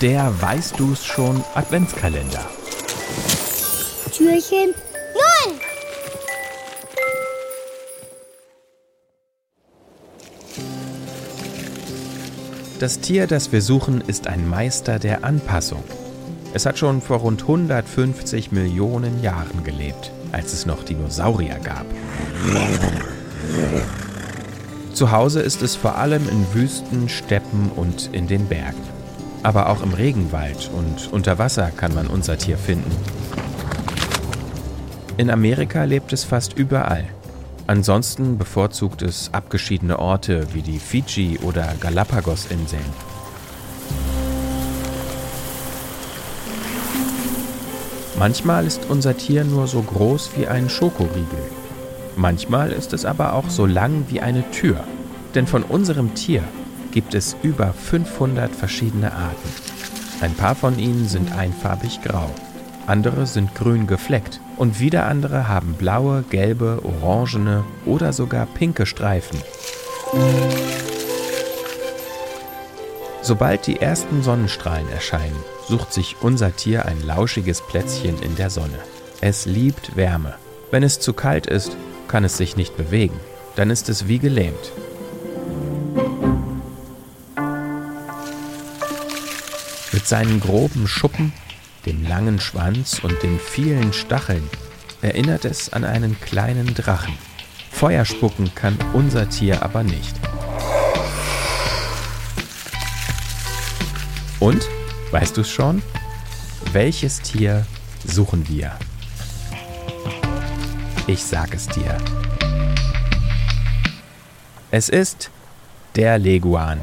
Der Weißt du's schon Adventskalender. Türchen null. Das Tier, das wir suchen, ist ein Meister der Anpassung. Es hat schon vor rund 150 Millionen Jahren gelebt, als es noch Dinosaurier gab. Zu Hause ist es vor allem in Wüsten, Steppen und in den Bergen. Aber auch im Regenwald und unter Wasser kann man unser Tier finden. In Amerika lebt es fast überall. Ansonsten bevorzugt es abgeschiedene Orte wie die Fidschi- oder Galapagos-Inseln. Manchmal ist unser Tier nur so groß wie ein Schokoriegel. Manchmal ist es aber auch so lang wie eine Tür. Denn von unserem Tier gibt es über 500 verschiedene Arten. Ein paar von ihnen sind einfarbig grau, andere sind grün gefleckt und wieder andere haben blaue, gelbe, orangene oder sogar pinke Streifen. Sobald die ersten Sonnenstrahlen erscheinen, sucht sich unser Tier ein lauschiges Plätzchen in der Sonne. Es liebt Wärme. Wenn es zu kalt ist, kann es sich nicht bewegen, dann ist es wie gelähmt. Mit seinen groben Schuppen, dem langen Schwanz und den vielen Stacheln erinnert es an einen kleinen Drachen. Feuer spucken kann unser Tier aber nicht. Und, weißt du es schon? Welches Tier suchen wir? Ich sag es dir. Es ist der Leguan.